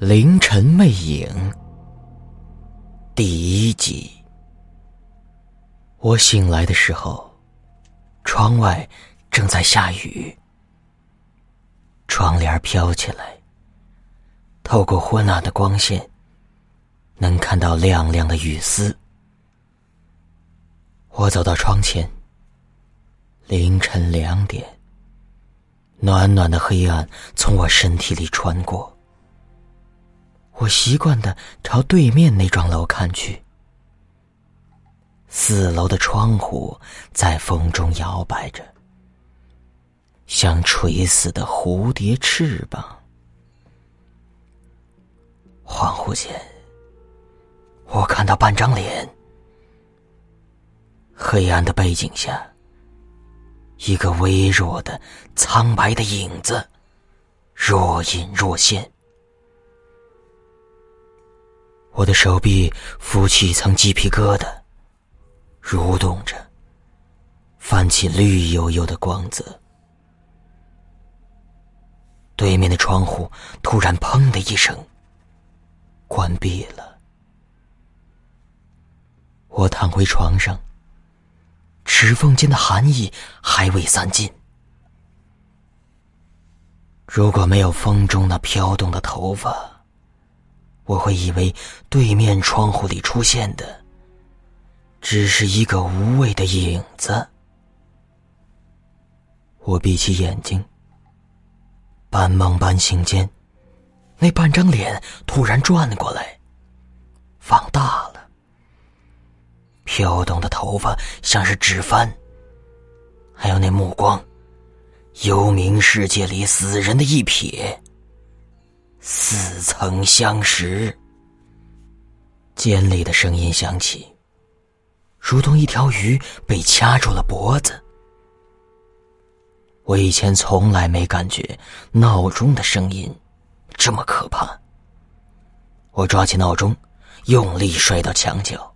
凌晨魅影第一集。我醒来的时候，窗外正在下雨，窗帘飘起来，透过昏暗的光线，能看到亮亮的雨丝。我走到窗前，凌晨两点，暖暖的黑暗从我身体里穿过。我习惯的朝对面那幢楼看去，四楼的窗户在风中摇摆着，像垂死的蝴蝶翅膀。恍惚间，我看到半张脸，黑暗的背景下，一个微弱的苍白的影子，若隐若现。我的手臂浮起一层鸡皮疙瘩，蠕动着，泛起绿油油的光泽。对面的窗户突然“砰”的一声关闭了。我躺回床上，指缝间的寒意还未散尽。如果没有风中那飘动的头发，我会以为对面窗户里出现的只是一个无谓的影子。我闭起眼睛，半梦半醒间，那半张脸突然转过来，放大了，飘动的头发像是纸帆，还有那目光，幽冥世界里死人的一瞥。似曾相识，尖利的声音响起，如同一条鱼被掐住了脖子。我以前从来没感觉闹钟的声音这么可怕。我抓起闹钟，用力摔到墙角。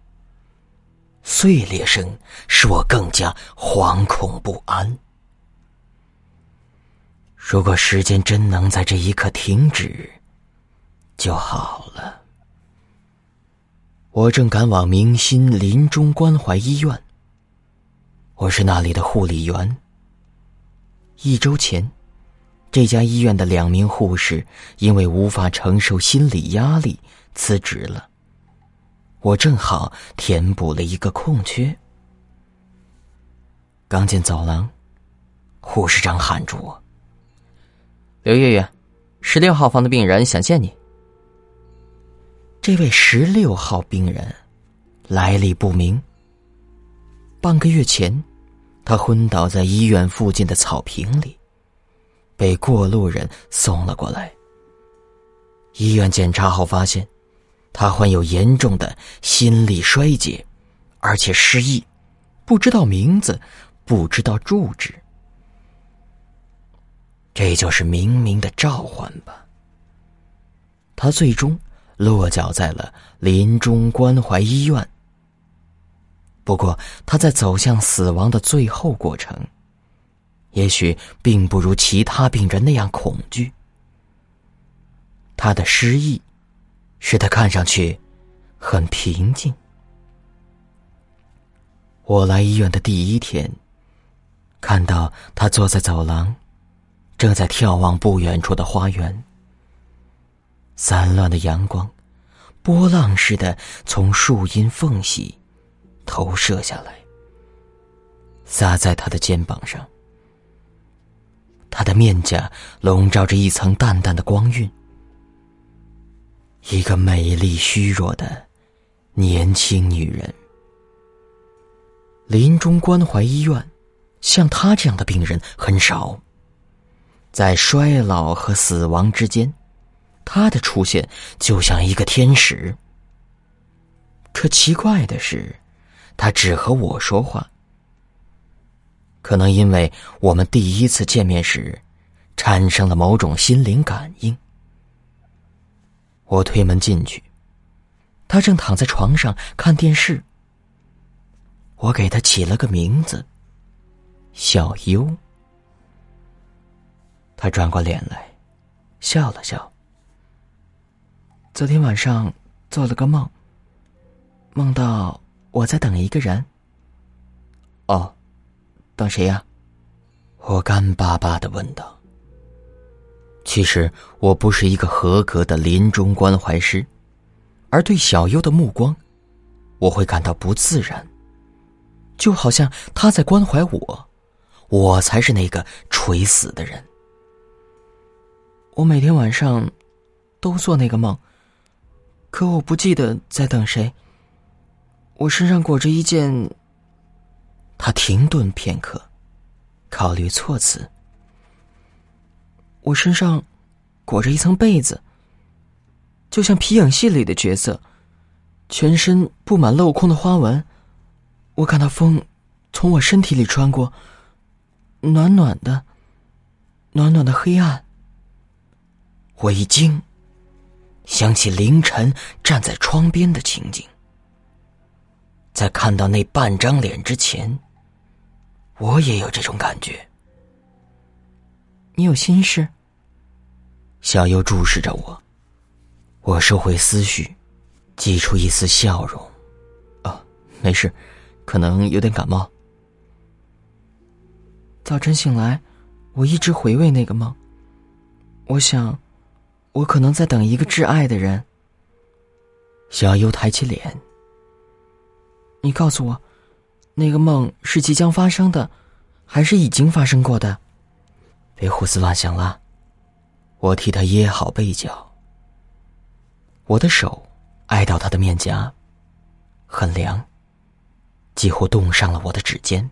碎裂声使我更加惶恐不安。如果时间真能在这一刻停止，就好了。我正赶往明心临终关怀医院。我是那里的护理员。一周前，这家医院的两名护士因为无法承受心理压力辞职了。我正好填补了一个空缺。刚进走廊，护士长喊住我。刘月月，十六号房的病人想见你。这位十六号病人来历不明。半个月前，他昏倒在医院附近的草坪里，被过路人送了过来。医院检查后发现，他患有严重的心力衰竭，而且失忆，不知道名字，不知道住址。这就是冥冥的召唤吧。他最终落脚在了临终关怀医院。不过，他在走向死亡的最后过程，也许并不如其他病人那样恐惧。他的失忆，使他看上去很平静。我来医院的第一天，看到他坐在走廊。正在眺望不远处的花园，散乱的阳光，波浪似的从树荫缝隙投射下来，洒在他的肩膀上。他的面颊笼罩着一层淡淡的光晕，一个美丽虚弱的年轻女人。临终关怀医院，像他这样的病人很少。在衰老和死亡之间，他的出现就像一个天使。可奇怪的是，他只和我说话。可能因为我们第一次见面时，产生了某种心灵感应。我推门进去，他正躺在床上看电视。我给他起了个名字，小优。他转过脸来，笑了笑。昨天晚上做了个梦，梦到我在等一个人。哦，等谁呀？我干巴巴的问道。其实我不是一个合格的临终关怀师，而对小优的目光，我会感到不自然，就好像他在关怀我，我才是那个垂死的人。我每天晚上都做那个梦，可我不记得在等谁。我身上裹着一件。他停顿片刻，考虑措辞。我身上裹着一层被子，就像皮影戏里的角色，全身布满镂空的花纹。我感到风从我身体里穿过，暖暖的，暖暖的黑暗。我一惊，想起凌晨站在窗边的情景。在看到那半张脸之前，我也有这种感觉。你有心事？小优注视着我，我收回思绪，挤出一丝笑容。啊，没事，可能有点感冒。早晨醒来，我一直回味那个梦。我想，我可能在等一个挚爱的人。小优抬起脸。你告诉我，那个梦是即将发生的，还是已经发生过的？别胡思乱想了。我替他掖好被角。我的手挨到他的面颊，很凉，几乎冻上了我的指尖。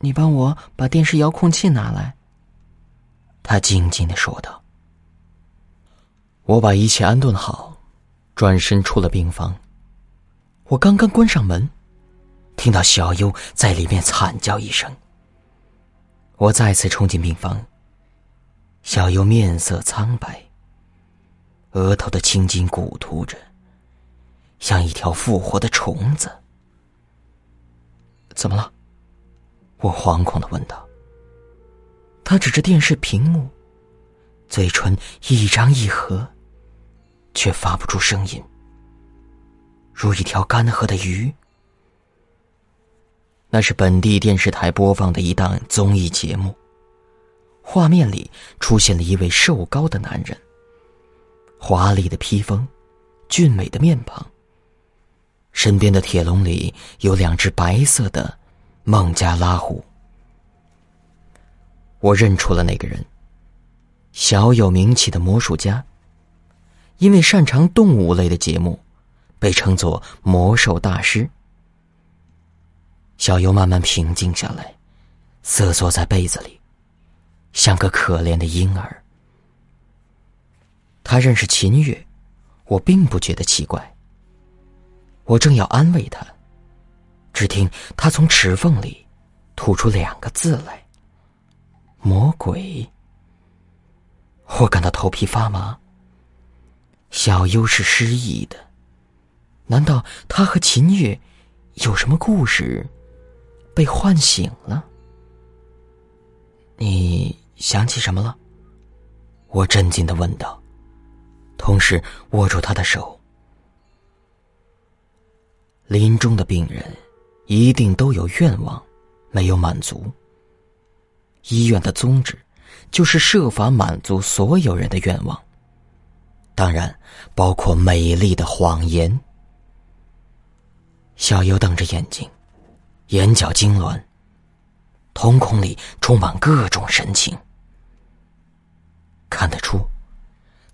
你帮我把电视遥控器拿来。他静静的说道。我把一切安顿好，转身出了病房。我刚刚关上门，听到小优在里面惨叫一声。我再次冲进病房，小优面色苍白，额头的青筋鼓突着，像一条复活的虫子。怎么了？我惶恐的问道。他指着电视屏幕，嘴唇一张一合，却发不出声音。如一条干涸的鱼。那是本地电视台播放的一档综艺节目。画面里出现了一位瘦高的男人，华丽的披风，俊美的面庞。身边的铁笼里有两只白色的孟加拉虎。我认出了那个人，小有名气的魔术家。因为擅长动物类的节目。被称作魔兽大师。小优慢慢平静下来，瑟缩在被子里，像个可怜的婴儿。他认识秦月，我并不觉得奇怪。我正要安慰他，只听他从齿缝里吐出两个字来：“魔鬼。”我感到头皮发麻。小优是失忆的。难道他和秦月有什么故事被唤醒了？你想起什么了？我震惊的问道，同时握住他的手。临终的病人一定都有愿望没有满足。医院的宗旨就是设法满足所有人的愿望，当然包括美丽的谎言。小优瞪着眼睛，眼角痉挛，瞳孔里充满各种神情。看得出，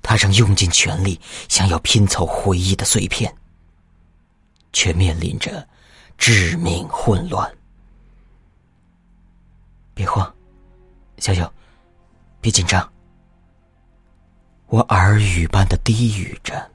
他正用尽全力想要拼凑回忆的碎片，却面临着致命混乱。别慌，小优，别紧张。我耳语般的低语着。